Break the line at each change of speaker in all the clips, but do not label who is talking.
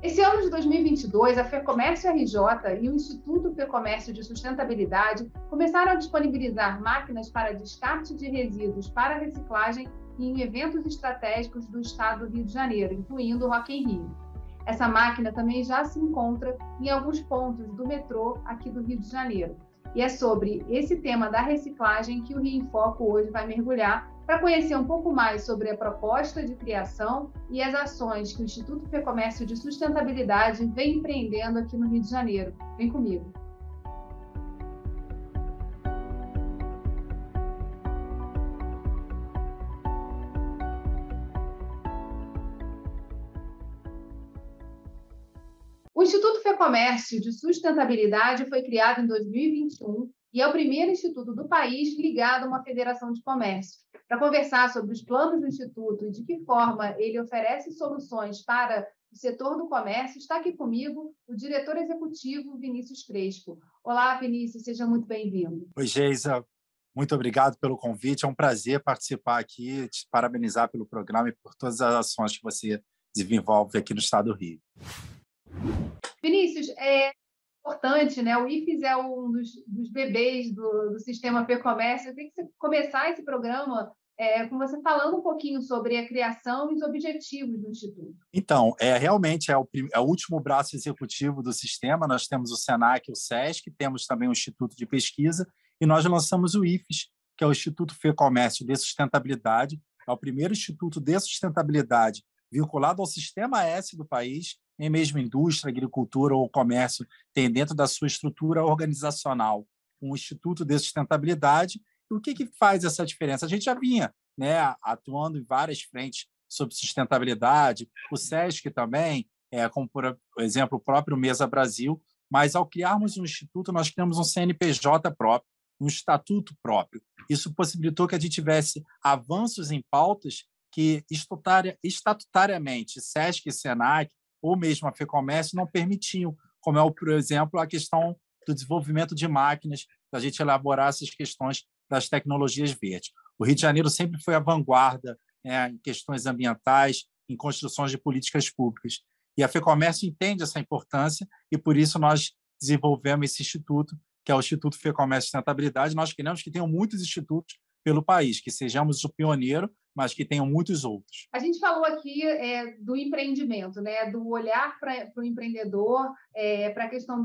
Esse ano de 2022, a FEComércio RJ e o Instituto FEComércio de Sustentabilidade começaram a disponibilizar máquinas para descarte de resíduos para reciclagem em eventos estratégicos do estado do Rio de Janeiro, incluindo o Rock in Rio. Essa máquina também já se encontra em alguns pontos do metrô aqui do Rio de Janeiro. E é sobre esse tema da reciclagem que o Rio em Foco hoje vai mergulhar para conhecer um pouco mais sobre a proposta de criação e as ações que o Instituto Fecomércio de Sustentabilidade vem empreendendo aqui no Rio de Janeiro. Vem comigo. Instituto Fecomércio de Sustentabilidade foi criado em 2021 e é o primeiro instituto do país ligado a uma federação de comércio. Para conversar sobre os planos do Instituto e de que forma ele oferece soluções para o setor do comércio, está aqui comigo o diretor executivo Vinícius Crespo. Olá, Vinícius, seja muito bem-vindo.
Oi, Geisa. Muito obrigado pelo convite. É um prazer participar aqui, te parabenizar pelo programa e por todas as ações que você desenvolve aqui no Estado do Rio.
Vinícius, é, importante, né? O IFES é um dos, dos bebês do, do sistema P-Comércio. Eu queria que começar esse programa é, com você falando um pouquinho sobre a criação e os objetivos do Instituto.
Então, é realmente é o, é o último braço executivo do sistema. Nós temos o SENAC, o SESC, temos também o Instituto de Pesquisa e nós lançamos o IFES, que é o Instituto Fê Comércio de Sustentabilidade. É o primeiro instituto de sustentabilidade vinculado ao sistema S do país nem mesmo indústria, agricultura ou comércio tem dentro da sua estrutura organizacional um instituto de sustentabilidade. O que, que faz essa diferença? A gente já vinha né, atuando em várias frentes sobre sustentabilidade, o SESC também, é, como por exemplo o próprio Mesa Brasil, mas ao criarmos um instituto, nós criamos um CNPJ próprio, um estatuto próprio. Isso possibilitou que a gente tivesse avanços em pautas que estatutariamente SESC e SENAC ou mesmo a FEComércio não permitiam, como é, por exemplo, a questão do desenvolvimento de máquinas, da gente elaborar essas questões das tecnologias verdes. O Rio de Janeiro sempre foi a vanguarda né, em questões ambientais, em construções de políticas públicas. E a FEComércio entende essa importância e, por isso, nós desenvolvemos esse instituto, que é o Instituto FEComércio e Sustentabilidade. Nós queremos que tenham muitos institutos pelo país, que sejamos o pioneiro mas que tenham muitos outros.
A gente falou aqui é, do empreendimento, né? do olhar para o empreendedor, é, para a questão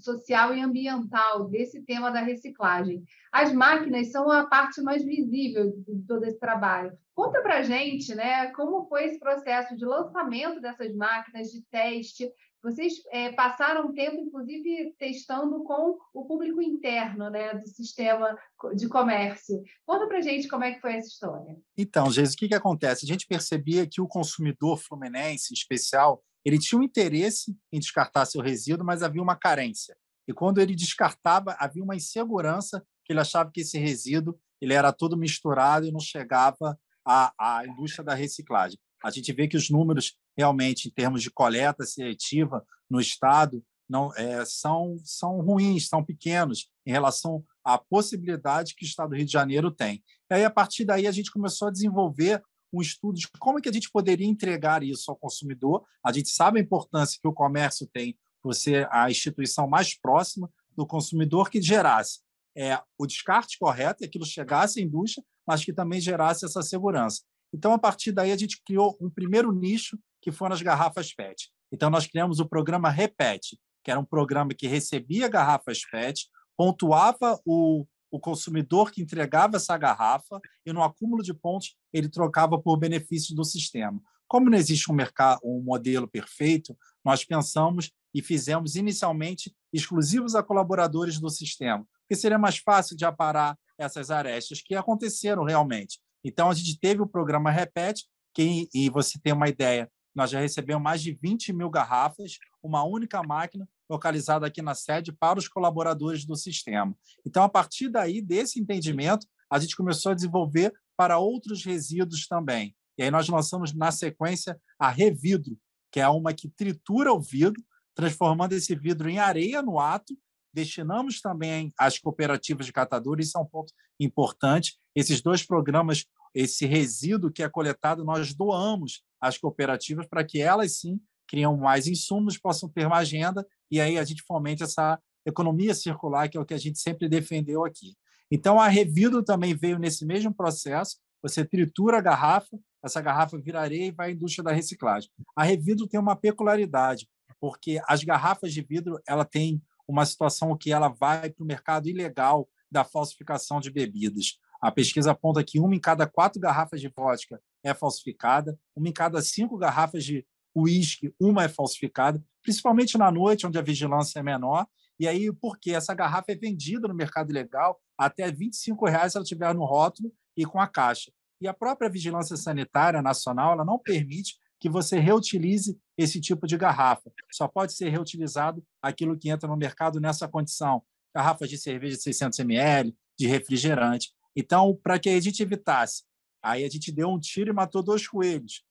social e ambiental desse tema da reciclagem. As máquinas são a parte mais visível de todo esse trabalho. Conta para a gente né, como foi esse processo de lançamento dessas máquinas, de teste, vocês é, passaram tempo, inclusive, testando com o público interno né, do sistema de comércio. Conta para gente como é que foi essa história.
Então, Jesus, o que, que acontece? A gente percebia que o consumidor fluminense, em especial, ele tinha um interesse em descartar seu resíduo, mas havia uma carência. E quando ele descartava, havia uma insegurança que ele achava que esse resíduo ele era todo misturado e não chegava à, à indústria da reciclagem. A gente vê que os números realmente, em termos de coleta seletiva no Estado, não é, são, são ruins, são pequenos em relação à possibilidade que o Estado do Rio de Janeiro tem. E aí, a partir daí, a gente começou a desenvolver um estudo de como é que a gente poderia entregar isso ao consumidor. A gente sabe a importância que o comércio tem por ser a instituição mais próxima do consumidor que gerasse é, o descarte correto, e aquilo chegasse à indústria, mas que também gerasse essa segurança. Então, a partir daí, a gente criou um primeiro nicho, que foram as garrafas PET. Então, nós criamos o programa Repete, que era um programa que recebia garrafas PET, pontuava o, o consumidor que entregava essa garrafa e, no acúmulo de pontos, ele trocava por benefícios do sistema. Como não existe um, mercado, um modelo perfeito, nós pensamos e fizemos inicialmente exclusivos a colaboradores do sistema, porque seria mais fácil de aparar essas arestas que aconteceram realmente. Então, a gente teve o programa Repete, que, e você tem uma ideia, nós já recebemos mais de 20 mil garrafas, uma única máquina localizada aqui na sede para os colaboradores do sistema. Então, a partir daí, desse entendimento, a gente começou a desenvolver para outros resíduos também. E aí nós lançamos, na sequência, a Revidro, que é uma que tritura o vidro, transformando esse vidro em areia no ato destinamos também às cooperativas de catadores, isso é um ponto importante. Esses dois programas, esse resíduo que é coletado, nós doamos às cooperativas para que elas sim criam mais insumos, possam ter mais renda, e aí a gente fomente essa economia circular, que é o que a gente sempre defendeu aqui. Então, a Revidro também veio nesse mesmo processo, você tritura a garrafa, essa garrafa vira areia e vai à indústria da reciclagem. A Revidro tem uma peculiaridade, porque as garrafas de vidro ela tem uma situação que ela vai para o mercado ilegal da falsificação de bebidas. A pesquisa aponta que uma em cada quatro garrafas de vodka é falsificada, uma em cada cinco garrafas de uísque, uma é falsificada, principalmente na noite, onde a vigilância é menor. E aí, porque essa garrafa é vendida no mercado ilegal até 25 reais se ela estiver no rótulo e com a caixa. E a própria vigilância sanitária nacional ela não permite que você reutilize esse tipo de garrafa. Só pode ser reutilizado aquilo que entra no mercado nessa condição. Garrafas de cerveja de 600 ml, de refrigerante. Então, para que a gente evitasse, aí a gente deu um tiro e matou dois coelhos.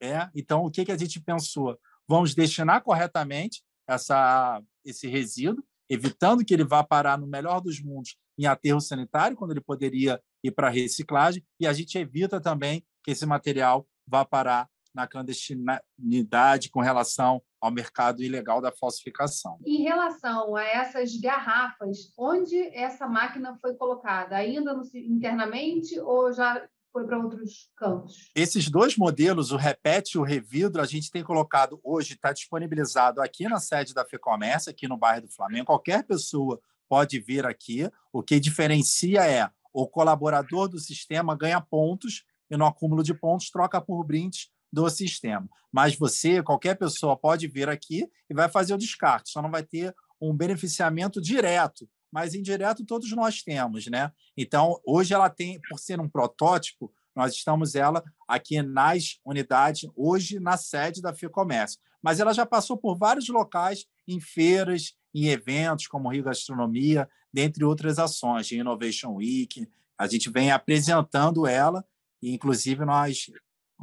É? Então, o que, que a gente pensou? Vamos destinar corretamente essa, esse resíduo, evitando que ele vá parar no melhor dos mundos em aterro sanitário, quando ele poderia ir para reciclagem, e a gente evita também que esse material vá parar na clandestinidade com relação ao mercado ilegal da falsificação.
Em relação a essas garrafas, onde essa máquina foi colocada? Ainda no, internamente ou já foi para outros campos?
Esses dois modelos, o Repete e o Revidro, a gente tem colocado hoje, está disponibilizado aqui na sede da FEComércio, aqui no bairro do Flamengo. Qualquer pessoa pode vir aqui. O que diferencia é o colaborador do sistema ganha pontos e no acúmulo de pontos troca por brindes do sistema. Mas você, qualquer pessoa, pode vir aqui e vai fazer o descarte, só não vai ter um beneficiamento direto, mas indireto todos nós temos, né? Então, hoje ela tem, por ser um protótipo, nós estamos ela aqui nas unidades, hoje na sede da FIComércio. Mas ela já passou por vários locais, em feiras, em eventos como Rio Gastronomia, dentre outras ações, de Innovation Week. A gente vem apresentando ela e, inclusive, nós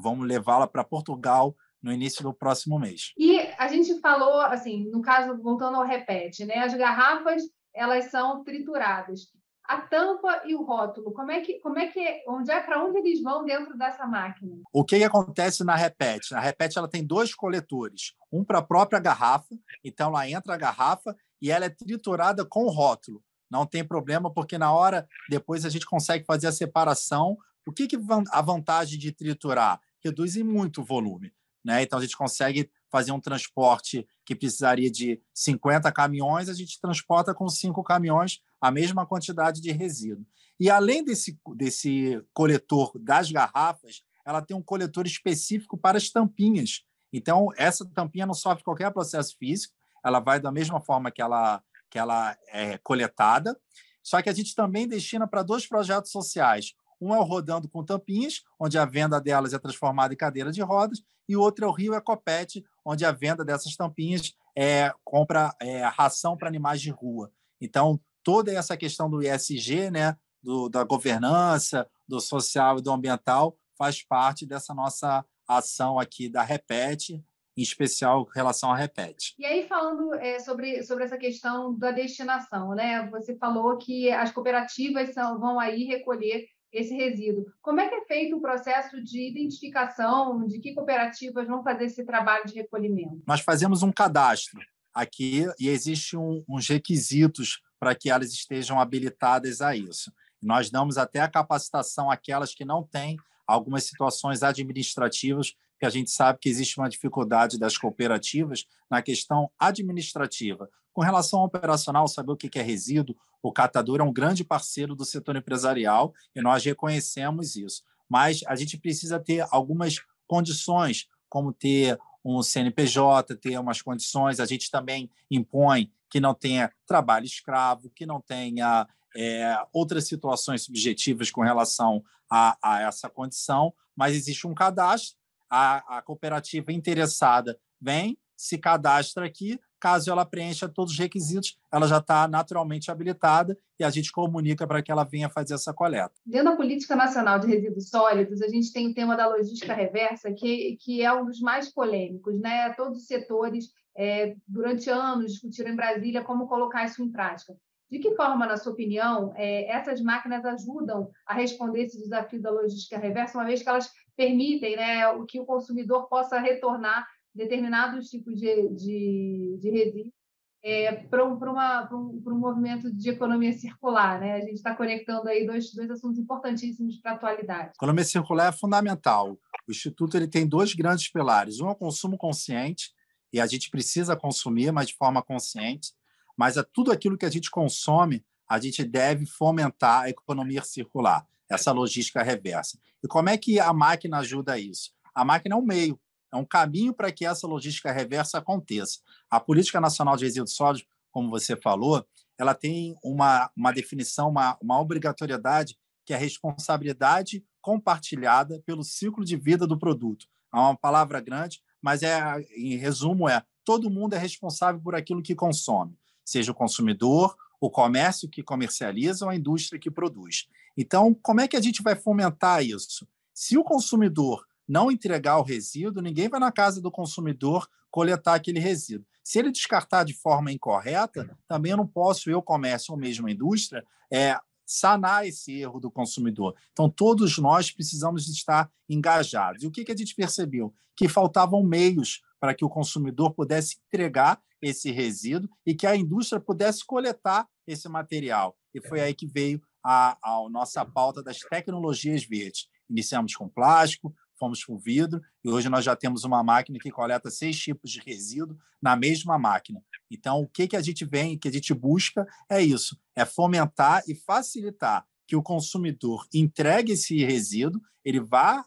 vamos levá-la para Portugal no início do próximo mês.
E a gente falou, assim, no caso, voltando ao repete, né? As garrafas, elas são trituradas. A tampa e o rótulo, como é que, como é que, onde é para onde eles vão dentro dessa máquina?
O que, que acontece na Repete? Na Repete ela tem dois coletores, um para a própria garrafa, então lá entra a garrafa e ela é triturada com o rótulo. Não tem problema, porque na hora depois a gente consegue fazer a separação. O que, que a vantagem de triturar? Reduz em muito o volume. Né? Então, a gente consegue fazer um transporte que precisaria de 50 caminhões, a gente transporta com cinco caminhões a mesma quantidade de resíduo. E além desse, desse coletor das garrafas, ela tem um coletor específico para as tampinhas. Então, essa tampinha não sofre qualquer processo físico, ela vai da mesma forma que ela, que ela é coletada. Só que a gente também destina para dois projetos sociais. Um é o Rodando com Tampinhas, onde a venda delas é transformada em cadeira de rodas, e o outro é o Rio Ecopet, onde a venda dessas tampinhas é compra é, ração para animais de rua. Então, toda essa questão do ISG, né, do, da governança, do social e do ambiental, faz parte dessa nossa ação aqui da Repete, em especial em relação à Repete.
E aí, falando é, sobre, sobre essa questão da destinação, né? Você falou que as cooperativas são, vão aí recolher esse resíduo. Como é que é feito o processo de identificação de que cooperativas vão fazer esse trabalho de recolhimento?
Nós fazemos um cadastro aqui e existem um, uns requisitos para que elas estejam habilitadas a isso. Nós damos até a capacitação àquelas que não têm algumas situações administrativas, que a gente sabe que existe uma dificuldade das cooperativas na questão administrativa. Com relação ao operacional, saber o que é resíduo, o catador é um grande parceiro do setor empresarial e nós reconhecemos isso. Mas a gente precisa ter algumas condições, como ter um CNPJ, ter umas condições. A gente também impõe que não tenha trabalho escravo, que não tenha é, outras situações subjetivas com relação a, a, essa condição, mas existe um cadastro. A, a cooperativa interessada vem, se cadastra aqui, Caso ela preencha todos os requisitos, ela já está naturalmente habilitada e a gente comunica para que ela venha fazer essa coleta.
Dentro da Política Nacional de Resíduos Sólidos, a gente tem o tema da logística reversa, que, que é um dos mais polêmicos. Né? Todos os setores, é, durante anos, discutiram em Brasília como colocar isso em prática. De que forma, na sua opinião, é, essas máquinas ajudam a responder esse desafio da logística reversa, uma vez que elas permitem né, que o consumidor possa retornar determinados tipos de, de, de resíduos é, para um, um, um, movimento de economia circular. Né? A gente está conectando aí dois, dois assuntos importantíssimos para a atualidade.
Economia circular é fundamental. O Instituto ele tem dois grandes pilares. Um é o consumo consciente, e a gente precisa consumir, mas de forma consciente. Mas é tudo aquilo que a gente consome, a gente deve fomentar a economia circular, essa logística reversa. E como é que a máquina ajuda a isso? A máquina é um meio, é um caminho para que essa logística reversa aconteça. A Política Nacional de Resíduos Sólidos, como você falou, ela tem uma, uma definição, uma, uma obrigatoriedade, que é a responsabilidade compartilhada pelo ciclo de vida do produto. É uma palavra grande, mas é, em resumo é todo mundo é responsável por aquilo que consome, seja o consumidor, o comércio que comercializa ou a indústria que produz. Então, como é que a gente vai fomentar isso? Se o consumidor não entregar o resíduo, ninguém vai na casa do consumidor coletar aquele resíduo. Se ele descartar de forma incorreta, também eu não posso, eu, comércio ou mesmo a indústria, é, sanar esse erro do consumidor. Então, todos nós precisamos estar engajados. E o que, que a gente percebeu? Que faltavam meios para que o consumidor pudesse entregar esse resíduo e que a indústria pudesse coletar esse material. E foi aí que veio a, a nossa pauta das tecnologias verdes. Iniciamos com plástico, fomos com vidro, e hoje nós já temos uma máquina que coleta seis tipos de resíduo na mesma máquina. Então, o que, que a gente vem, que a gente busca é isso: é fomentar e facilitar que o consumidor entregue esse resíduo, ele vá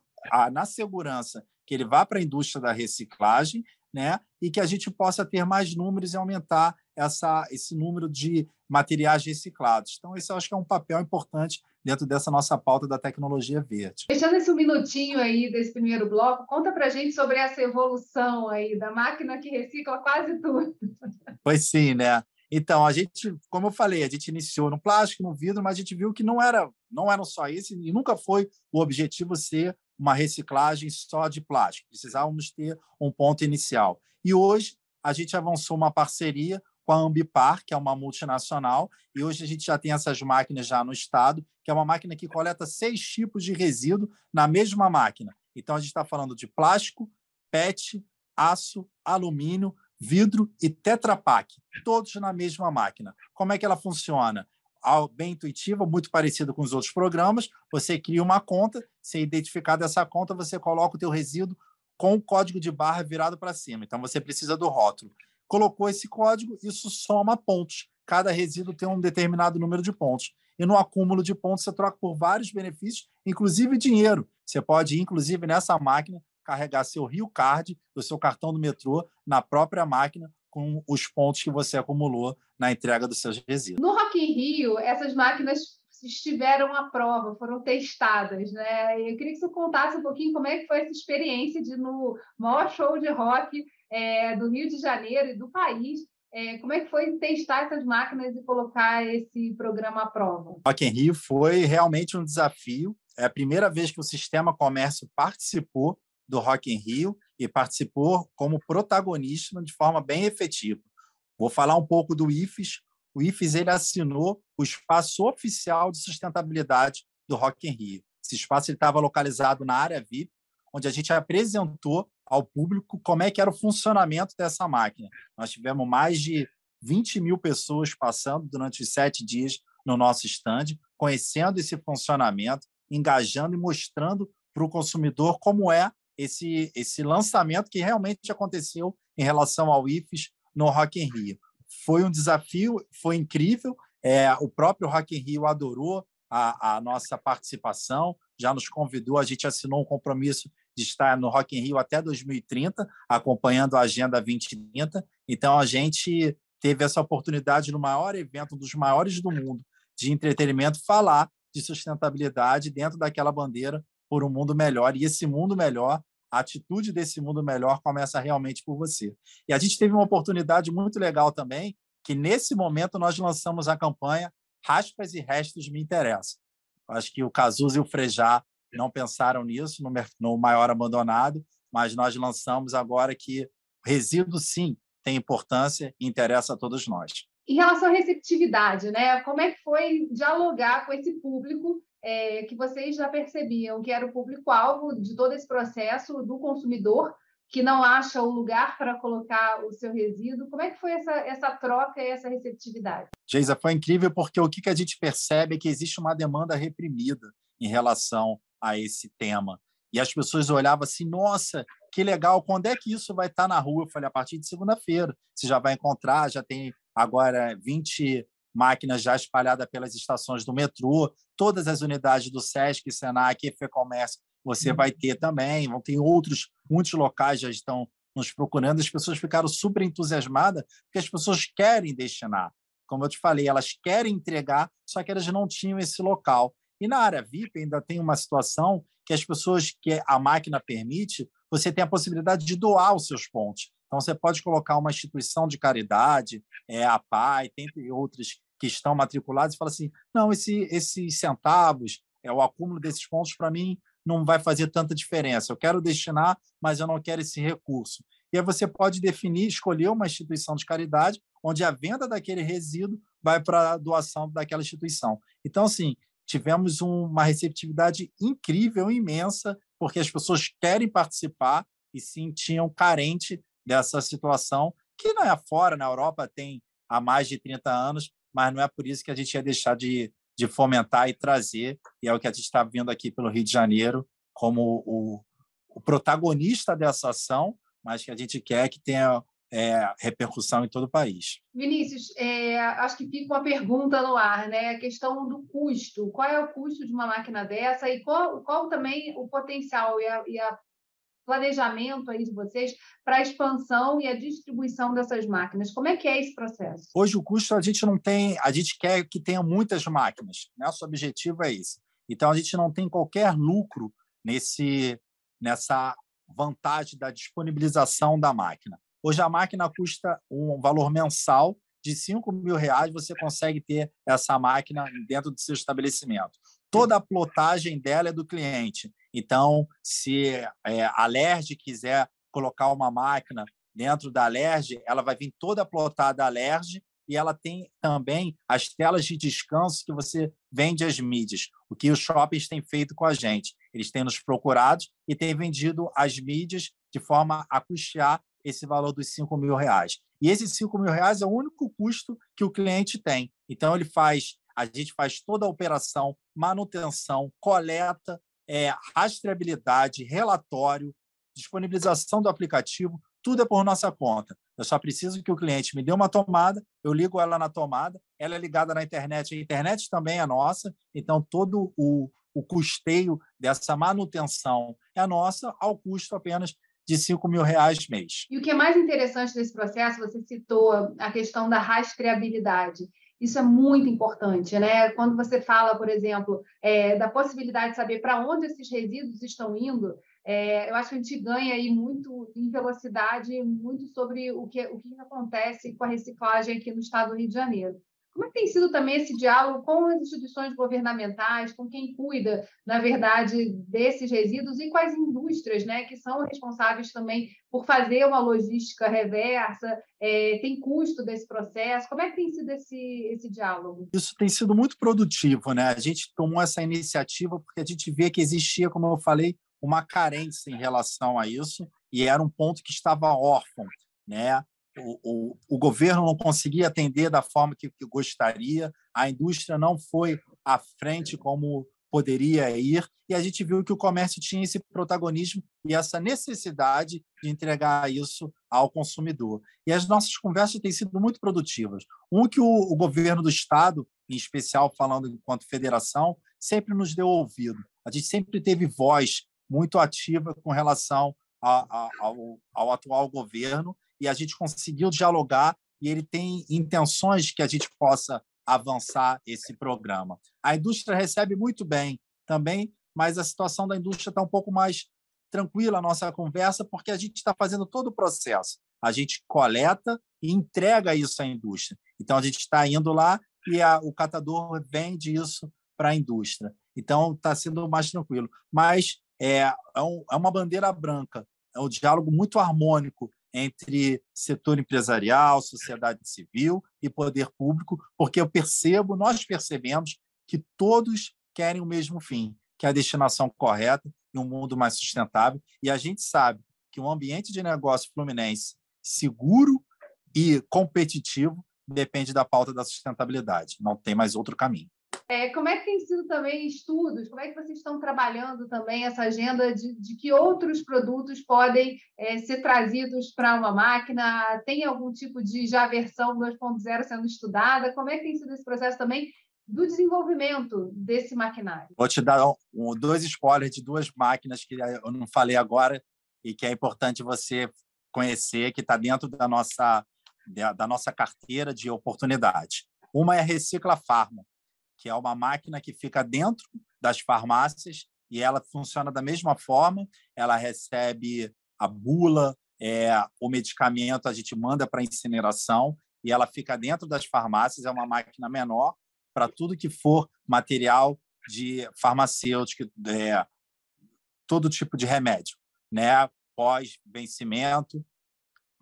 na segurança que ele vá para a indústria da reciclagem, né? E que a gente possa ter mais números e aumentar essa, esse número de materiais reciclados. Então, esse eu acho que é um papel importante dentro dessa nossa pauta da tecnologia verde.
Deixando esse um minutinho aí desse primeiro bloco, conta para gente sobre essa evolução aí da máquina que recicla quase tudo.
Pois sim, né? Então, a gente, como eu falei, a gente iniciou no plástico, no vidro, mas a gente viu que não era, não eram só isso e nunca foi o objetivo ser uma reciclagem só de plástico. Precisávamos ter um ponto inicial. E hoje a gente avançou uma parceria com a Ambipar, que é uma multinacional, e hoje a gente já tem essas máquinas já no estado, que é uma máquina que coleta seis tipos de resíduo na mesma máquina. Então a gente está falando de plástico, PET, aço, alumínio, vidro e Tetra Pak, todos na mesma máquina. Como é que ela funciona? Bem intuitiva, muito parecido com os outros programas. Você cria uma conta, se identificar dessa conta, você coloca o teu resíduo com o código de barra virado para cima. Então você precisa do rótulo colocou esse código, isso soma pontos. Cada resíduo tem um determinado número de pontos. E no acúmulo de pontos você troca por vários benefícios, inclusive dinheiro. Você pode, inclusive, nessa máquina, carregar seu Rio Card, o seu cartão do metrô, na própria máquina, com os pontos que você acumulou na entrega dos seus resíduos.
No Rock in Rio, essas máquinas estiveram à prova, foram testadas, né? Eu queria que você contasse um pouquinho como é que foi essa experiência de no maior show de rock é, do Rio de Janeiro e do país. É, como é que foi testar essas máquinas e colocar esse programa à prova?
Rock in Rio foi realmente um desafio. É a primeira vez que o Sistema Comércio participou do Rock in Rio e participou como protagonista de forma bem efetiva. Vou falar um pouco do IFES. O IFES ele assinou o espaço oficial de sustentabilidade do Rock in Rio. Esse espaço estava localizado na área VIP, onde a gente apresentou ao público como é que era o funcionamento dessa máquina. Nós tivemos mais de 20 mil pessoas passando durante os sete dias no nosso stand, conhecendo esse funcionamento, engajando e mostrando para o consumidor como é esse, esse lançamento que realmente aconteceu em relação ao IFES no Rock in Rio. Foi um desafio, foi incrível. É, o próprio Rock in Rio adorou a, a nossa participação, já nos convidou, a gente assinou um compromisso de estar no Rock in Rio até 2030, acompanhando a Agenda 2030. Então, a gente teve essa oportunidade no maior evento, um dos maiores do mundo, de entretenimento, falar de sustentabilidade dentro daquela bandeira por um mundo melhor. E esse mundo melhor, a atitude desse mundo melhor começa realmente por você. E a gente teve uma oportunidade muito legal também, que nesse momento nós lançamos a campanha Raspas e Restos Me Interessam. Acho que o Cazuza e o Frejá não pensaram nisso no, no maior abandonado, mas nós lançamos agora que resíduo, sim, tem importância e interessa a todos nós.
Em relação à receptividade, né? como é que foi dialogar com esse público é, que vocês já percebiam que era o público-alvo de todo esse processo do consumidor, que não acha o lugar para colocar o seu resíduo. Como é que foi essa, essa troca e essa receptividade?
Geisa, foi incrível porque o que a gente percebe é que existe uma demanda reprimida em relação a esse tema. E as pessoas olhavam assim, nossa, que legal, quando é que isso vai estar na rua? Eu falei, a partir de segunda-feira. Você já vai encontrar, já tem agora 20 máquinas já espalhadas pelas estações do metrô, todas as unidades do SESC, SENAC e FEComércio você vai uhum. ter também, vão ter outros, muitos locais já estão nos procurando, as pessoas ficaram super entusiasmadas, porque as pessoas querem destinar. Como eu te falei, elas querem entregar, só que elas não tinham esse local. E na área VIP ainda tem uma situação que as pessoas que a máquina permite, você tem a possibilidade de doar os seus pontos. Então, você pode colocar uma instituição de caridade, é, a PAI, tem outras que estão matriculadas, e fala assim: não, esse, esses centavos, é o acúmulo desses pontos, para mim, não vai fazer tanta diferença. Eu quero destinar, mas eu não quero esse recurso. E aí você pode definir, escolher uma instituição de caridade, onde a venda daquele resíduo vai para a doação daquela instituição. Então, assim, tivemos uma receptividade incrível, imensa, porque as pessoas querem participar e sentiam carente dessa situação, que não é fora, na Europa tem há mais de 30 anos, mas não é por isso que a gente ia deixar de, de fomentar e trazer, e é o que a gente está vendo aqui pelo Rio de Janeiro como o, o protagonista dessa ação, mas que a gente quer que tenha é, repercussão em todo o país.
Vinícius, é, acho que fica uma pergunta no ar, né? A questão do custo. Qual é o custo de uma máquina dessa e qual, qual também o potencial e a, e a planejamento aí de vocês para a expansão e a distribuição dessas máquinas? Como é que é esse processo?
Hoje o custo a gente não tem, a gente quer que tenha muitas máquinas, né? Nosso objetivo é esse. Então a gente não tem qualquer lucro nesse nessa vantagem da disponibilização da máquina. Hoje a máquina custa um valor mensal de 5 mil reais, você consegue ter essa máquina dentro do seu estabelecimento. Toda a plotagem dela é do cliente. Então, se é, a LERJ quiser colocar uma máquina dentro da LERJ, ela vai vir toda plotada a LERJ e ela tem também as telas de descanso que você vende às mídias, o que os shoppings têm feito com a gente. Eles têm nos procurado e têm vendido as mídias de forma a custear esse valor dos 5 mil reais. E esses 5 mil reais é o único custo que o cliente tem. Então, ele faz, a gente faz toda a operação, manutenção, coleta, é, rastreabilidade, relatório, disponibilização do aplicativo, tudo é por nossa conta. Eu só preciso que o cliente me dê uma tomada, eu ligo ela na tomada, ela é ligada na internet, a internet também é nossa, então todo o, o custeio dessa manutenção é nossa, ao custo apenas de 5 mil reais mês.
E o que é mais interessante desse processo, você citou a questão da rastreabilidade. Isso é muito importante, né? Quando você fala, por exemplo, é, da possibilidade de saber para onde esses resíduos estão indo, é, eu acho que a gente ganha aí muito em velocidade, muito sobre o que, o que acontece com a reciclagem aqui no estado do Rio de Janeiro. Como é que tem sido também esse diálogo com as instituições governamentais, com quem cuida, na verdade, desses resíduos e as indústrias, né, que são responsáveis também por fazer uma logística reversa, é, tem custo desse processo? Como é que tem sido esse, esse diálogo?
Isso tem sido muito produtivo, né? A gente tomou essa iniciativa porque a gente vê que existia, como eu falei, uma carência em relação a isso e era um ponto que estava órfão, né? O, o, governo não conseguia atender da forma que, que, gostaria, a indústria não foi à frente como poderia ir, e a gente viu que o comércio tinha esse protagonismo e essa necessidade de entregar isso ao consumidor. E as nossas conversas têm sido muito produtivas. Um que o, o governo do Estado, em especial falando enquanto federação, sempre nos deu ouvido. A gente sempre teve voz muito ativa com relação a, a, ao, ao atual governo e a gente conseguiu dialogar e ele tem intenções que a gente possa avançar esse programa. A indústria recebe muito bem também, mas a situação da indústria está um pouco mais tranquila a nossa conversa, porque a gente está fazendo todo o processo. A gente coleta e entrega isso à indústria. Então, a gente está indo lá e a, o catador vende isso para a indústria. Então, está sendo mais tranquilo. Mas é, é, um, é uma bandeira branca, é um diálogo muito harmônico entre setor empresarial, sociedade civil e poder público, porque eu percebo, nós percebemos que todos querem o mesmo fim, que é a destinação correta e um mundo mais sustentável, e a gente sabe que um ambiente de negócio fluminense seguro e competitivo depende da pauta da sustentabilidade. Não tem mais outro caminho.
É, como é que tem sido também estudos? Como é que vocês estão trabalhando também essa agenda de, de que outros produtos podem é, ser trazidos para uma máquina? Tem algum tipo de já versão 2.0 sendo estudada? Como é que tem sido esse processo também do desenvolvimento desse maquinário?
Vou te dar um, dois spoilers de duas máquinas que eu não falei agora e que é importante você conhecer, que está dentro da nossa, da nossa carteira de oportunidade. Uma é a Recicla Farma que é uma máquina que fica dentro das farmácias e ela funciona da mesma forma. Ela recebe a bula, é, o medicamento a gente manda para incineração e ela fica dentro das farmácias. É uma máquina menor para tudo que for material de farmacêutico, é, todo tipo de remédio, né? Pós vencimento,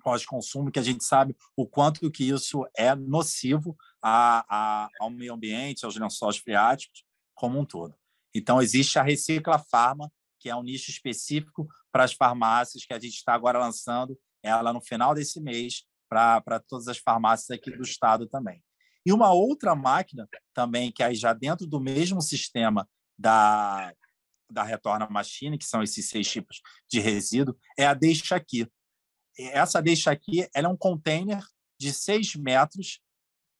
pós consumo, que a gente sabe o quanto que isso é nocivo a, a, ao meio ambiente, aos lençóis freáticos, como um todo. Então, existe a Recicla Farma, que é um nicho específico para as farmácias, que a gente está agora lançando ela no final desse mês para todas as farmácias aqui do estado também. E uma outra máquina também, que aí já dentro do mesmo sistema da, da Retorna Machine, que são esses seis tipos de resíduo, é a Deixa Aqui. Essa Deixa Aqui ela é um container de seis metros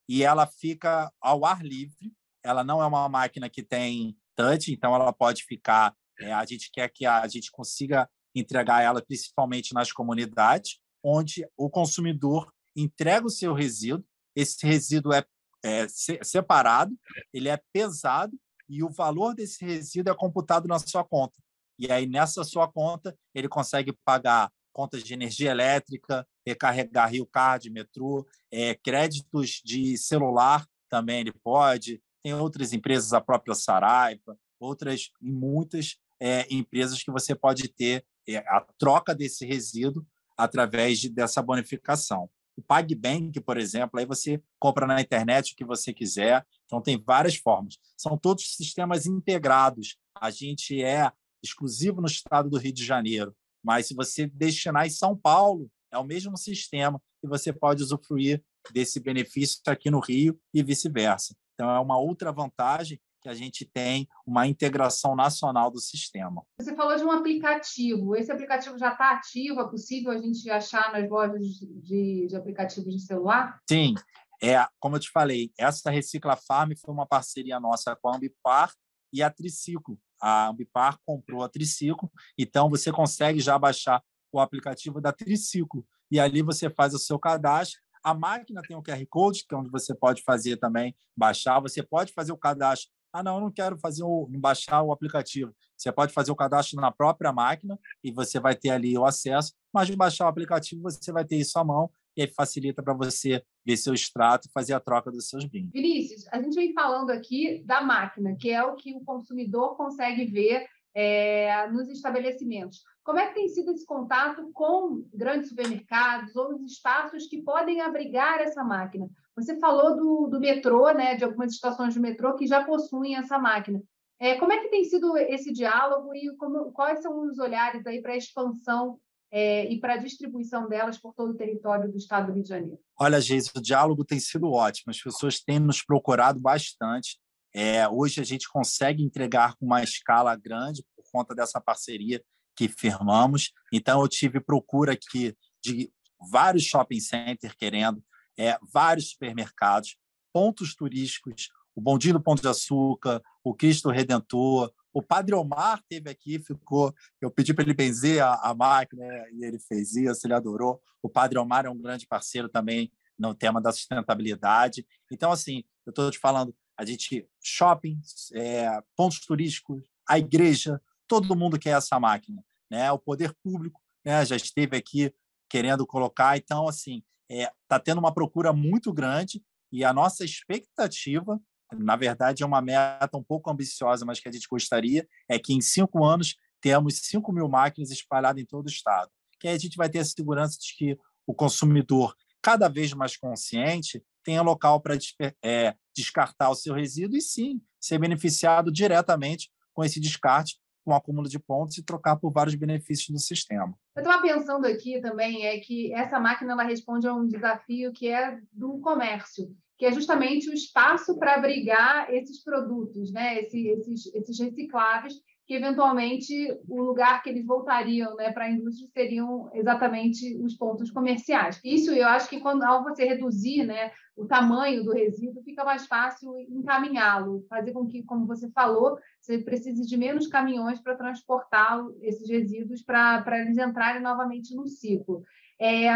e ela fica ao ar livre. Ela não é uma máquina que tem touch, então ela pode ficar. É, a gente quer que a gente consiga entregar ela principalmente nas comunidades, onde o consumidor entrega o seu resíduo. Esse resíduo é, é separado, ele é pesado e o valor desse resíduo é computado na sua conta. E aí, nessa sua conta, ele consegue pagar contas de energia elétrica, recarregar Rio Card, metrô, é, créditos de celular também ele pode. Tem outras empresas, a própria Saraiva, outras e muitas é, empresas que você pode ter é, a troca desse resíduo através de, dessa bonificação. O PagBank, por exemplo, aí você compra na internet o que você quiser. Então, tem várias formas. São todos sistemas integrados. A gente é exclusivo no estado do Rio de Janeiro. Mas se você destinar em São Paulo, é o mesmo sistema e você pode usufruir desse benefício aqui no Rio e vice-versa. Então, é uma outra vantagem que a gente tem uma integração nacional do sistema.
Você falou de um aplicativo. Esse aplicativo já está ativo? É possível a gente achar nas lojas de, de aplicativos de celular?
Sim. É, como eu te falei, essa Recicla Farm foi uma parceria nossa com a Ambipar e a Triciclo a Ambipar comprou a Triciclo, então você consegue já baixar o aplicativo da Triciclo e ali você faz o seu cadastro. A máquina tem um QR Code, que é onde você pode fazer também, baixar. Você pode fazer o cadastro. Ah, não, eu não quero fazer o, baixar o aplicativo. Você pode fazer o cadastro na própria máquina e você vai ter ali o acesso, mas de baixar o aplicativo você vai ter isso à mão e facilita para você ver seu extrato e fazer a troca dos seus bens.
Vinícius, a gente vem falando aqui da máquina, que é o que o consumidor consegue ver é, nos estabelecimentos. Como é que tem sido esse contato com grandes supermercados ou os espaços que podem abrigar essa máquina? Você falou do, do metrô, né, de algumas estações do metrô que já possuem essa máquina. É, como é que tem sido esse diálogo e como, quais são os olhares aí para a expansão é, e para a distribuição delas por todo o território do Estado do Rio de Janeiro?
Olha, Geis, o diálogo tem sido ótimo. As pessoas têm nos procurado bastante. É, hoje a gente consegue entregar com uma escala grande por conta dessa parceria que firmamos. Então, eu tive procura aqui de vários shopping centers querendo, é, vários supermercados, pontos turísticos, o Bondinho do Ponto de Açúcar, o Cristo Redentor, o Padre Omar teve aqui, ficou. Eu pedi para ele benzer a, a máquina né, e ele fez isso, ele adorou. O Padre Omar é um grande parceiro também no tema da sustentabilidade. Então, assim, eu estou te falando, a gente shopping, é, pontos turísticos, a igreja, todo mundo quer essa máquina, né? O poder público, né? Já esteve aqui querendo colocar. Então, assim, está é, tá tendo uma procura muito grande e a nossa expectativa na verdade, é uma meta um pouco ambiciosa, mas que a gente gostaria, é que em cinco anos temos 5 mil máquinas espalhadas em todo o estado. Que aí a gente vai ter a segurança de que o consumidor, cada vez mais consciente, tenha local para é, descartar o seu resíduo e sim ser beneficiado diretamente com esse descarte, com o acúmulo de pontos e trocar por vários benefícios do sistema.
Eu estava pensando aqui também é que essa máquina ela responde a um desafio que é do comércio, que é justamente o espaço para abrigar esses produtos, né? esses, esses recicláveis que eventualmente o lugar que eles voltariam né, para a indústria seriam exatamente os pontos comerciais. Isso eu acho que quando ao você reduzir né, o tamanho do resíduo, fica mais fácil encaminhá-lo, fazer com que, como você falou, você precise de menos caminhões para transportar esses resíduos para eles entrarem novamente no ciclo. É,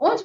onde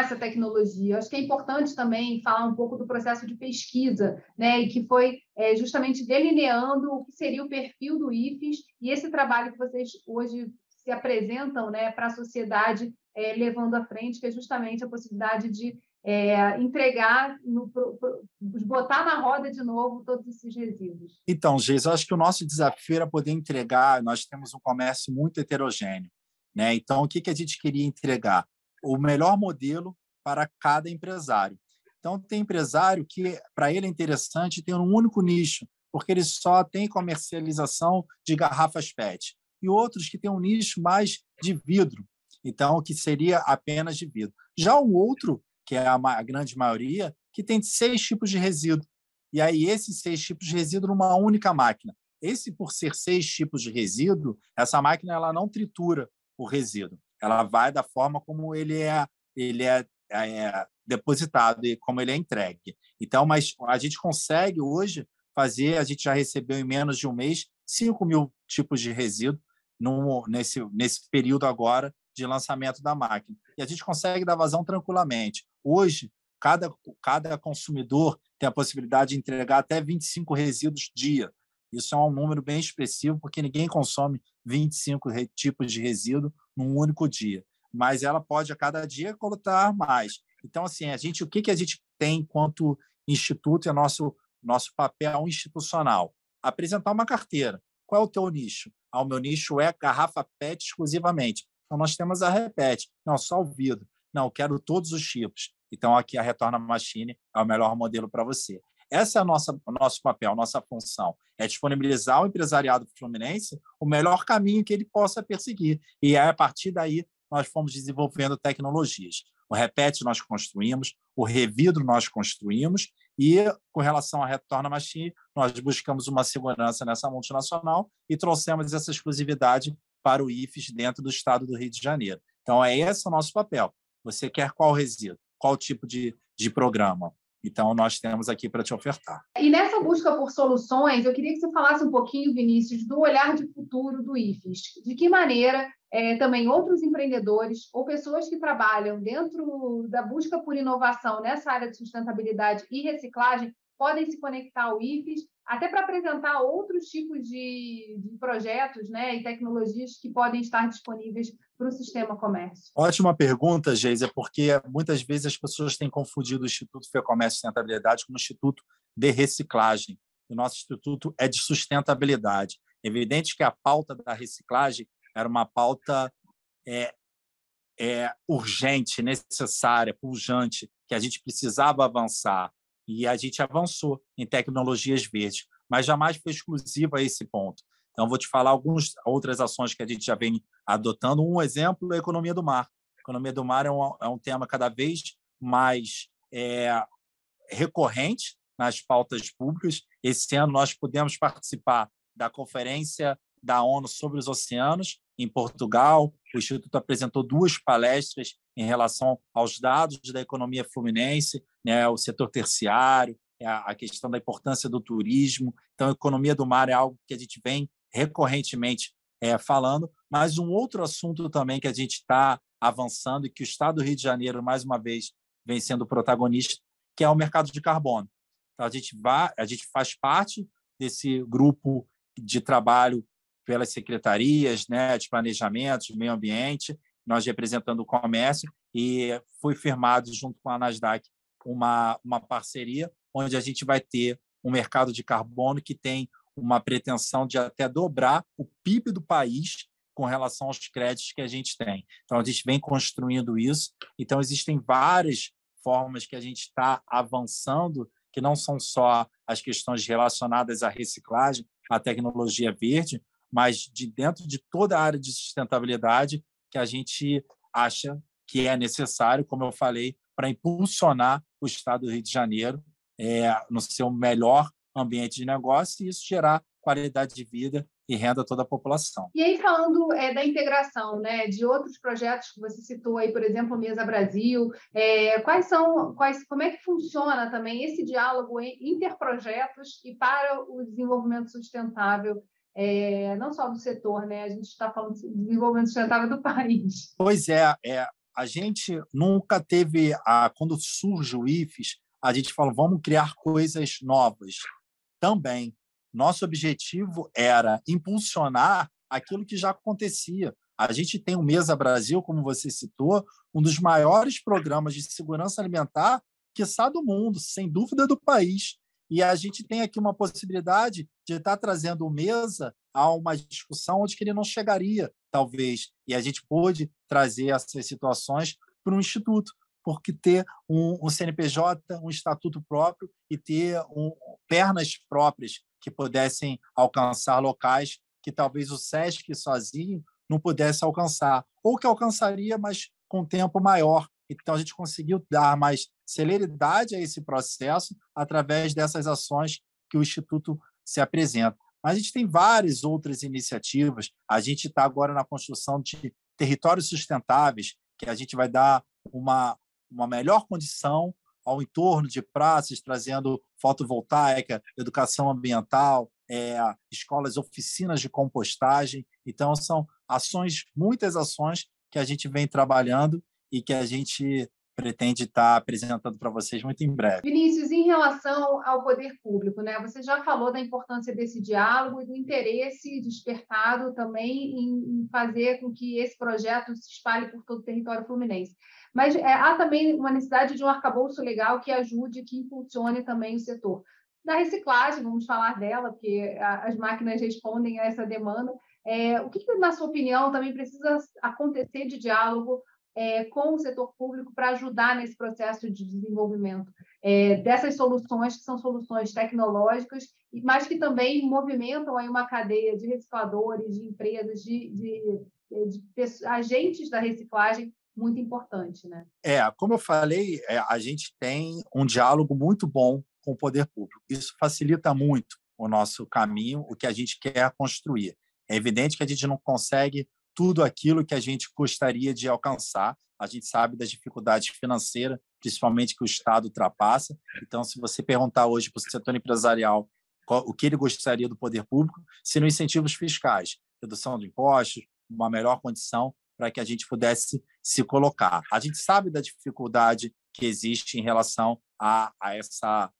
essa tecnologia. Acho que é importante também falar um pouco do processo de pesquisa, né, e que foi é, justamente delineando o que seria o perfil do IFES e esse trabalho que vocês hoje se apresentam né, para a sociedade é, levando à frente, que é justamente a possibilidade de é, entregar, no, pro, pro, botar na roda de novo todos esses resíduos.
Então, Geis, eu acho que o nosso desafio era poder entregar, nós temos um comércio muito heterogêneo. Né? Então, o que, que a gente queria entregar? O melhor modelo para cada empresário. Então, tem empresário que, para ele, é interessante ter um único nicho, porque ele só tem comercialização de garrafas PET. E outros que têm um nicho mais de vidro, então, que seria apenas de vidro. Já o outro, que é a, grande maioria, que tem seis tipos de resíduo. E aí, esses seis tipos de resíduo numa única máquina. Esse, por ser seis tipos de resíduo, essa máquina ela não tritura o resíduo ela vai da forma como ele é, ele é, é depositado e como ele é entregue. Então, mas a gente consegue hoje fazer, a gente já recebeu em menos de um mês 5 mil tipos de resíduo no, nesse, nesse período agora de lançamento da máquina. E a gente consegue dar vazão tranquilamente. Hoje, cada, cada consumidor tem a possibilidade de entregar até 25 resíduos dia. Isso é um número bem expressivo, porque ninguém consome 25 tipos de resíduo num único dia, mas ela pode a cada dia coletar mais. Então, assim, a gente, o que, que a gente tem enquanto instituto é nosso nosso papel institucional? Apresentar uma carteira. Qual é o teu nicho? Ah, o meu nicho é garrafa PET exclusivamente. Então, nós temos a Repete. Não, só o vidro. Não, quero todos os tipos. Então, aqui a Retorna Machine é o melhor modelo para você. Essa é nossa, o nosso papel, nossa função, é disponibilizar ao empresariado fluminense o melhor caminho que ele possa perseguir. E aí, a partir daí, nós fomos desenvolvendo tecnologias. O Repete nós construímos, o Revidro nós construímos, e com relação à Retorna Machine, nós buscamos uma segurança nessa multinacional e trouxemos essa exclusividade para o IFES dentro do estado do Rio de Janeiro. Então, é esse o nosso papel. Você quer qual resíduo? Qual tipo de, de programa? Então, nós temos aqui para te ofertar.
E nessa busca por soluções, eu queria que você falasse um pouquinho, Vinícius, do olhar de futuro do IFES. De que maneira é, também outros empreendedores ou pessoas que trabalham dentro da busca por inovação nessa área de sustentabilidade e reciclagem podem se conectar ao IFES, até para apresentar outros tipos de, de, projetos né, e tecnologias que podem estar disponíveis para o sistema comércio.
Ótima pergunta, Geisa, porque muitas vezes as pessoas têm confundido o Instituto Comércio e Sustentabilidade como Instituto de Reciclagem. O nosso instituto é de sustentabilidade. É evidente que a pauta da reciclagem era uma pauta é, é, urgente, necessária, pujante, que a gente precisava avançar e a gente avançou em tecnologias verdes, mas jamais foi exclusiva a esse ponto. Então, vou te falar algumas outras ações que a gente já vem adotando. Um exemplo é a economia do mar. A economia do mar é um, é um tema cada vez mais é, recorrente nas pautas públicas. Esse ano nós pudemos participar da conferência da ONU sobre os oceanos em Portugal. O Instituto apresentou duas palestras em relação aos dados da economia fluminense, né, o setor terciário, a questão da importância do turismo. Então, a economia do mar é algo que a gente vem recorrentemente é, falando, mas um outro assunto também que a gente está avançando e que o Estado do Rio de Janeiro, mais uma vez, vem sendo protagonista, que é o mercado de carbono. Então, a gente, vai, a gente faz parte desse grupo de trabalho pelas secretarias né, de planejamento, de meio ambiente, nós representando o comércio, e foi firmado junto com a Nasdaq uma, uma parceria onde a gente vai ter um mercado de carbono que tem uma pretensão de até dobrar o PIB do país com relação aos créditos que a gente tem. Então, a gente vem construindo isso. Então, existem várias formas que a gente está avançando, que não são só as questões relacionadas à reciclagem, à tecnologia verde, mas de dentro de toda a área de sustentabilidade que a gente acha que é necessário, como eu falei, para impulsionar o Estado do Rio de Janeiro é, no seu melhor ambiente de negócio e isso gerar qualidade de vida e renda a toda a população.
E aí, falando é, da integração né, de outros projetos que você citou aí, por exemplo, Mesa Brasil, é, quais são, quais, como é que funciona também esse diálogo interprojetos e para o desenvolvimento sustentável é, não só do setor, né? A gente está falando de desenvolvimento sustentável do país.
Pois é, é a gente nunca teve a quando surge o IFES, a gente fala vamos criar coisas novas. Também nosso objetivo era impulsionar aquilo que já acontecia. A gente tem o Mesa Brasil, como você citou, um dos maiores programas de segurança alimentar que está do mundo, sem dúvida do país. E a gente tem aqui uma possibilidade de estar trazendo o Mesa a uma discussão onde ele não chegaria, talvez. E a gente pôde trazer essas situações para um instituto, porque ter um, um CNPJ, um estatuto próprio e ter um, pernas próprias que pudessem alcançar locais que talvez o SESC sozinho não pudesse alcançar, ou que alcançaria, mas com tempo maior. Então, a gente conseguiu dar mais celeridade a esse processo através dessas ações que o Instituto se apresenta. Mas a gente tem várias outras iniciativas. A gente está agora na construção de territórios sustentáveis, que a gente vai dar uma, uma melhor condição ao entorno de praças, trazendo fotovoltaica, educação ambiental, é, escolas, oficinas de compostagem. Então, são ações, muitas ações que a gente vem trabalhando e que a gente pretende estar apresentando para vocês muito em breve.
Vinícius, em relação ao poder público, né? Você já falou da importância desse diálogo e do interesse despertado também em fazer com que esse projeto se espalhe por todo o território fluminense. Mas é, há também uma necessidade de um arcabouço legal que ajude, que impulsione também o setor. Da reciclagem, vamos falar dela, porque as máquinas respondem a essa demanda. É, o que, na sua opinião, também precisa acontecer de diálogo é, com o setor público para ajudar nesse processo de desenvolvimento é, dessas soluções, que são soluções tecnológicas, mas que também movimentam aí uma cadeia de recicladores, de empresas, de, de, de, de agentes da reciclagem muito importante. Né?
É, como eu falei, é, a gente tem um diálogo muito bom com o poder público. Isso facilita muito o nosso caminho, o que a gente quer construir. É evidente que a gente não consegue tudo aquilo que a gente gostaria de alcançar. A gente sabe das dificuldades financeiras, principalmente que o Estado ultrapassa. Então, se você perguntar hoje para o setor empresarial qual, o que ele gostaria do poder público, seriam incentivos fiscais, redução de impostos, uma melhor condição para que a gente pudesse se colocar. A gente sabe da dificuldade que existe em relação a, a essa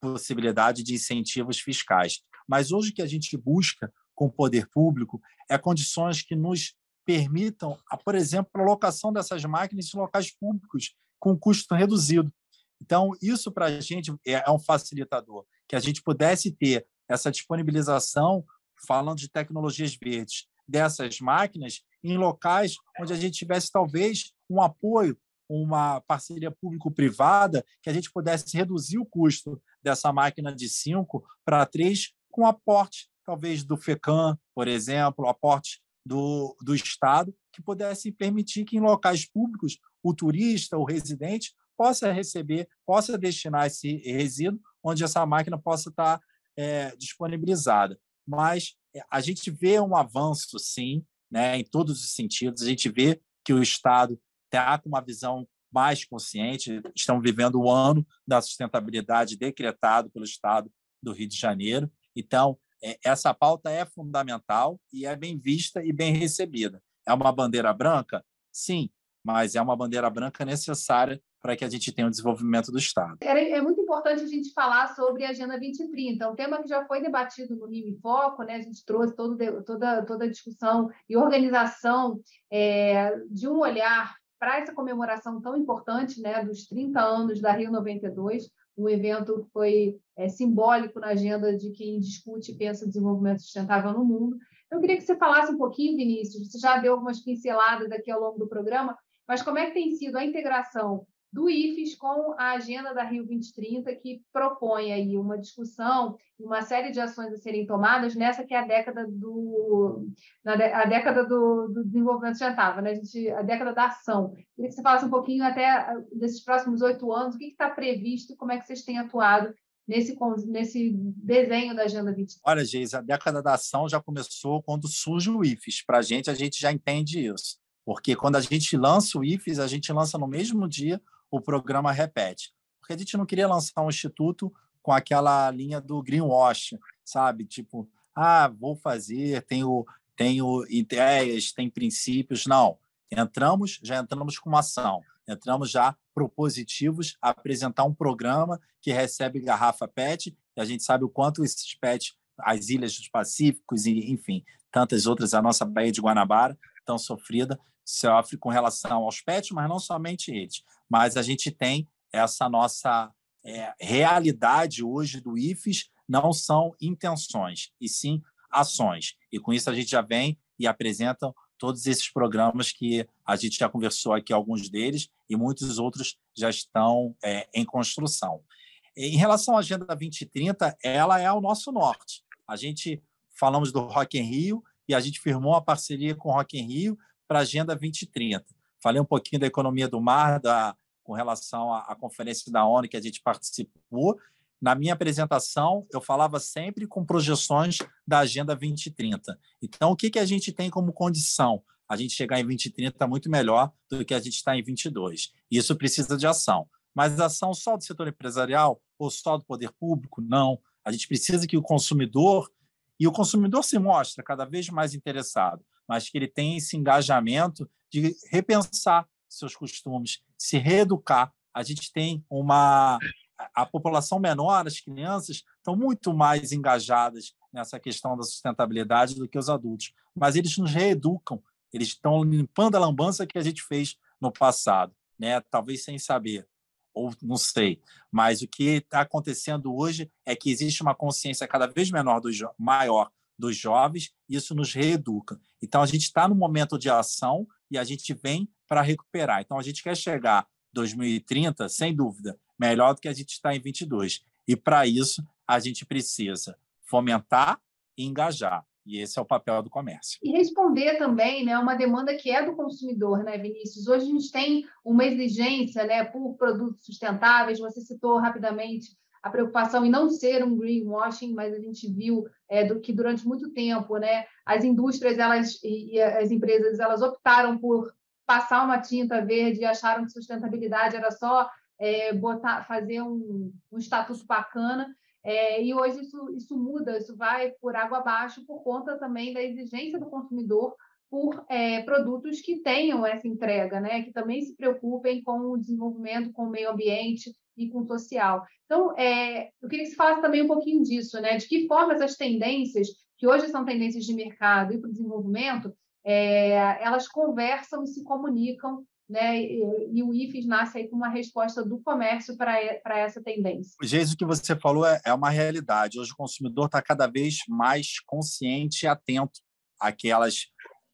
possibilidade de incentivos fiscais. Mas hoje o que a gente busca com o poder público é condições que nos permitam, por exemplo, a locação dessas máquinas em locais públicos com custo reduzido. Então, isso para a gente é, é um facilitador, que a gente pudesse ter essa disponibilização, falando de tecnologias verdes, dessas máquinas em locais onde a gente tivesse talvez um apoio, uma parceria público-privada, que a gente pudesse reduzir o custo dessa máquina de 5 para 3 com aporte, talvez do FECAM, por exemplo, aporte do, do Estado que pudesse permitir que em locais públicos o turista, o residente, possa receber, possa destinar esse resíduo onde essa máquina possa estar é, disponibilizada. Mas é, a gente vê um avanço, sim, né, em todos os sentidos. A gente vê que o Estado está com uma visão mais consciente. Estamos vivendo o ano da sustentabilidade decretado pelo Estado do Rio de Janeiro. Então, essa pauta é fundamental e é bem vista e bem recebida. É uma bandeira branca? Sim, mas é uma bandeira branca necessária para que a gente tenha o desenvolvimento do Estado.
É, muito importante a gente falar sobre a Agenda 2030, um tema que já foi debatido no em Foco, né? a gente trouxe todo, toda, toda a discussão e organização é, de um olhar para essa comemoração tão importante né, dos 30 anos da Rio 92, um evento que foi é, simbólico na agenda de quem discute e pensa desenvolvimento sustentável no mundo. Eu queria que você falasse um pouquinho, Vinícius, você já deu algumas pinceladas aqui ao longo do programa, mas como é que tem sido a integração do IFES com a agenda da Rio 2030, que propõe aí uma discussão e uma série de ações a serem tomadas nessa que é a década do a década do, do desenvolvimento sustentável, né? A, gente, a década da ação. Queria que você falasse um pouquinho até ah, desses próximos oito anos, o que está previsto, como é que vocês têm atuado nesse, nesse desenho da Agenda 2030.
Olha, Geis, a década da ação já começou quando surge o IFES. Para a gente, a gente já entende isso. Porque quando a gente lança o IFES, a gente lança no mesmo dia o programa repete. Porque a gente não queria lançar um instituto com aquela linha do greenwash, sabe? Tipo, ah, vou fazer, tenho, tenho ideias, tem princípios. Não. Entramos, já entramos com uma ação. Entramos já propositivos a apresentar um programa que recebe garrafa PET, e a gente sabe o quanto esses PET, as ilhas dos Pacíficos, e, enfim, tantas outras, a nossa Baía de Guanabara, tão sofrida, sofre com relação aos PETs, mas não somente eles. Mas a gente tem essa nossa é, realidade hoje do IFES, não são intenções, e sim ações. E com isso a gente já vem e apresenta todos esses programas que a gente já conversou aqui, alguns deles, e muitos outros já estão é, em construção. Em relação à Agenda 2030, ela é o nosso norte. A gente falamos do Rock em Rio e a gente firmou uma parceria com o Rock em Rio para a Agenda 2030. Falei um pouquinho da economia do mar, da, com relação à, à conferência da ONU que a gente participou. Na minha apresentação, eu falava sempre com projeções da Agenda 2030. Então, o que, que a gente tem como condição? A gente chegar em 2030 muito melhor do que a gente está em 22. Isso precisa de ação. Mas ação só do setor empresarial ou só do poder público? Não. A gente precisa que o consumidor, e o consumidor se mostra cada vez mais interessado, mas que ele tem esse engajamento de repensar seus costumes, se reeducar. A gente tem uma. A população menor, as crianças, estão muito mais engajadas nessa questão da sustentabilidade do que os adultos. Mas eles nos reeducam, eles estão limpando a lambança que a gente fez no passado, né? talvez sem saber, ou não sei. Mas o que está acontecendo hoje é que existe uma consciência cada vez menor do maior dos jovens, isso nos reeduca. Então, a gente está no momento de ação e a gente vem para recuperar. Então, a gente quer chegar 2030, sem dúvida, melhor do que a gente está em 22. E, para isso, a gente precisa fomentar e engajar. E esse é o papel do comércio.
E responder também, né, uma demanda que é do consumidor, né, Vinícius? Hoje a gente tem uma exigência, né, por produtos sustentáveis. Você citou rapidamente a preocupação em não ser um greenwashing, mas a gente viu é, do, que durante muito tempo, né, as indústrias elas e, e as empresas elas optaram por passar uma tinta verde e acharam que sustentabilidade era só é, botar, fazer um, um estatuto bacana. É, e hoje isso, isso muda, isso vai por água abaixo por conta também da exigência do consumidor por é, produtos que tenham essa entrega, né? que também se preocupem com o desenvolvimento, com o meio ambiente e com o social. Então, é, eu queria que você falasse também um pouquinho disso, né? de que forma essas tendências, que hoje são tendências de mercado e para o desenvolvimento, é, elas conversam e se comunicam né? E, e, o IFES nasce aí com uma resposta do comércio para essa tendência.
Geis, o que você falou é, é uma realidade. Hoje o consumidor está cada vez mais consciente e atento àquelas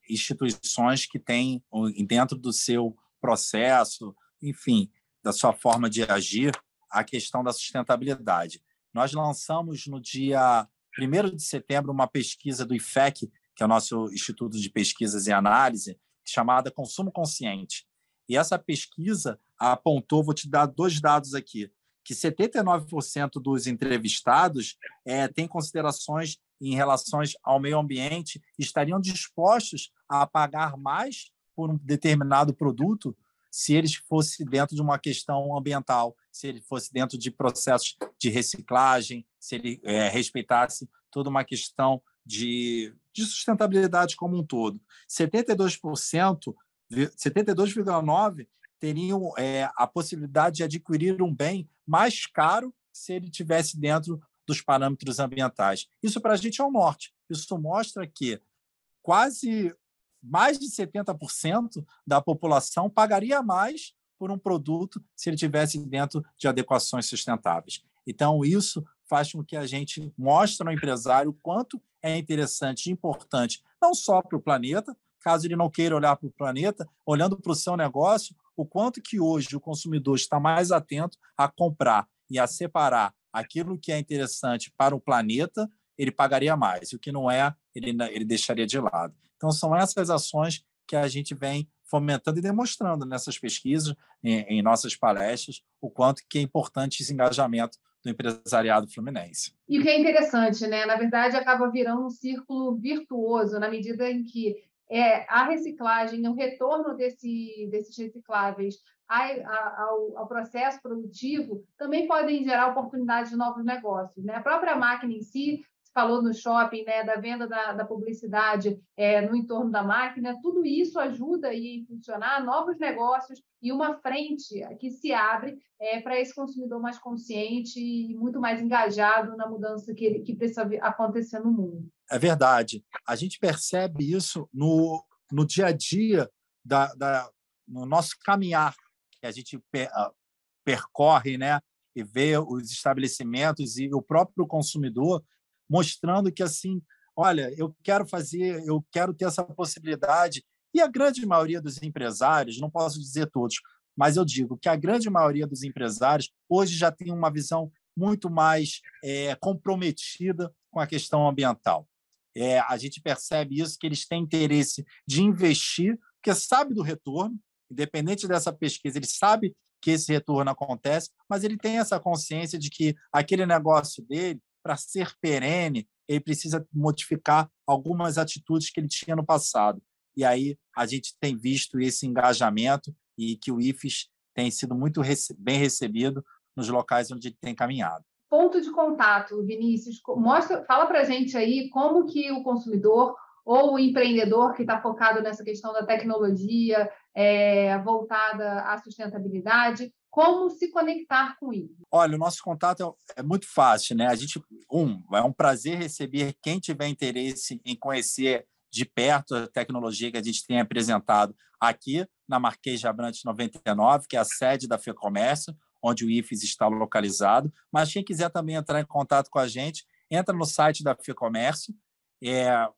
instituições que têm dentro do seu processo, enfim, da sua forma de agir, a questão da sustentabilidade. Nós lançamos no dia 1 de setembro uma pesquisa do IFEC, que é o nosso Instituto de Pesquisas e Análise, chamada Consumo Consciente. E essa pesquisa apontou, vou te dar dois dados aqui, que 79% dos entrevistados é, têm considerações em relação ao meio ambiente estariam dispostos a pagar mais por um determinado produto se eles fosse dentro de uma questão ambiental, se ele fosse dentro de processos de reciclagem, se ele é, respeitasse toda uma questão de, de sustentabilidade como um todo. 72%, 72,9% teriam é, a possibilidade de adquirir um bem mais caro se ele tivesse dentro dos parâmetros ambientais. Isso para a gente é o norte. Isso mostra que quase mais de 70% da população pagaria mais por um produto se ele tivesse dentro de adequações sustentáveis. Então, isso faz com que a gente mostre ao empresário quanto é interessante e importante, não só para o planeta, caso ele não queira olhar para o planeta, olhando para o seu negócio, o quanto que hoje o consumidor está mais atento a comprar e a separar aquilo que é interessante para o planeta, ele pagaria mais. O que não é, ele, ele deixaria de lado. Então, são essas ações que a gente vem fomentando e demonstrando nessas pesquisas, em, em nossas palestras, o quanto que é importante esse engajamento do empresariado fluminense.
E o que é interessante, né? Na verdade, acaba virando um círculo virtuoso na medida em que é, a reciclagem, o retorno desse, desses recicláveis ao, ao, processo produtivo também podem gerar oportunidades de novos negócios. Né? A própria máquina em si, falou no shopping, né, da venda da, da publicidade é, no entorno da máquina, tudo isso ajuda a impulsionar novos negócios e uma frente que se abre é, para esse consumidor mais consciente e muito mais engajado na mudança que, que precisa acontecer no mundo.
É verdade. A gente percebe isso no, no dia a dia, da, da, no nosso caminhar, que a gente per, ah, percorre né? e vê os estabelecimentos e o próprio consumidor mostrando que, assim, olha, eu quero fazer, eu quero ter essa possibilidade. E a grande maioria dos empresários, não posso dizer todos, mas eu digo que a grande maioria dos empresários hoje já tem uma visão muito mais é, comprometida com a questão ambiental. É, a gente percebe isso, que eles têm interesse de investir, porque sabe do retorno, independente dessa pesquisa, ele sabe que esse retorno acontece, mas ele tem essa consciência de que aquele negócio dele, para ser perene, ele precisa modificar algumas atitudes que ele tinha no passado. E aí a gente tem visto esse engajamento e que o IFES tem sido muito bem recebido nos locais onde ele tem caminhado
ponto de contato, Vinícius? Mostra, fala para a gente aí como que o consumidor ou o empreendedor que está focado nessa questão da tecnologia é, voltada à sustentabilidade, como se conectar com isso?
Olha, o nosso contato é, é muito fácil, né? A gente, um, é um prazer receber quem tiver interesse em conhecer de perto a tecnologia que a gente tem apresentado aqui na Marquês de Abrantes 99, que é a sede da FEComércio, onde o IFES está localizado. Mas quem quiser também entrar em contato com a gente, entra no site da FEComércio, é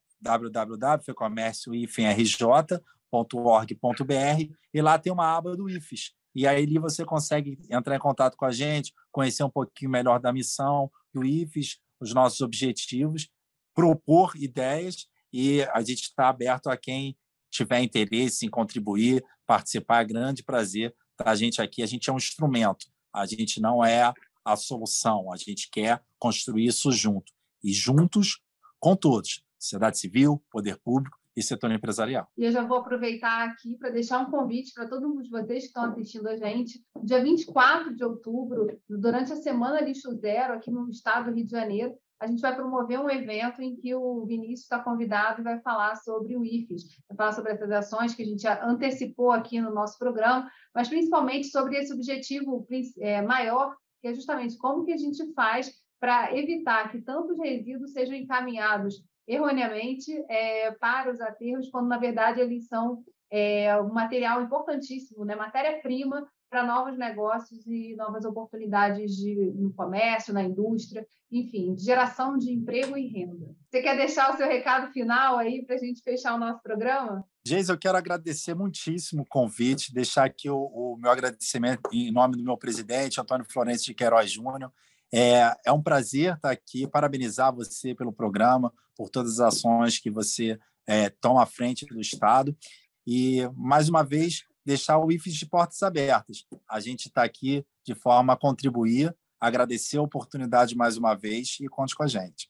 www.fecomércio.org.br e lá tem uma aba do IFES. E aí ali você consegue entrar em contato com a gente, conhecer um pouquinho melhor da missão do IFES, os nossos objetivos, propor ideias e a gente está aberto a quem tiver interesse em contribuir, participar. É grande prazer a gente aqui. A gente é um instrumento. A gente não é a solução. A gente quer construir isso junto. E juntos com todos. Sociedade civil, poder público e setor empresarial.
E eu já vou aproveitar aqui para deixar um convite para todos vocês que estão assistindo a gente. Dia 24 de outubro, durante a Semana Lixo Zero, aqui no estado do Rio de Janeiro, a gente vai promover um evento em que o Vinícius está convidado e vai falar sobre o IFES, vai falar sobre essas ações que a gente antecipou aqui no nosso programa, mas principalmente sobre esse objetivo é, maior, que é justamente como que a gente faz para evitar que tantos resíduos sejam encaminhados erroneamente é, para os aterros, quando na verdade eles são é, um material importantíssimo, né? matéria-prima para novos negócios e novas oportunidades de, no comércio, na indústria, enfim, geração de emprego e renda. Você quer deixar o seu recado final aí para a gente fechar o nosso programa?
Geis, eu quero agradecer muitíssimo o convite, deixar aqui o, o, meu agradecimento em nome do meu presidente, Antônio Florencio de Queiroz Júnior. É, é um prazer estar aqui, parabenizar você pelo programa, por todas as ações que você é, toma à frente do Estado. E, mais uma vez, deixar o IFES de portas abertas. A gente está aqui de forma a contribuir, agradecer a oportunidade mais uma vez e conte com a gente.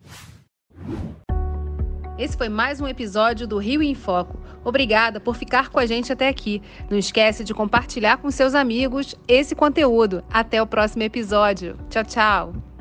Esse foi mais um episódio do Rio em Foco. Obrigada por ficar com a gente até aqui. Não esquece de compartilhar com seus amigos esse conteúdo. Até o próximo episódio. Tchau, tchau.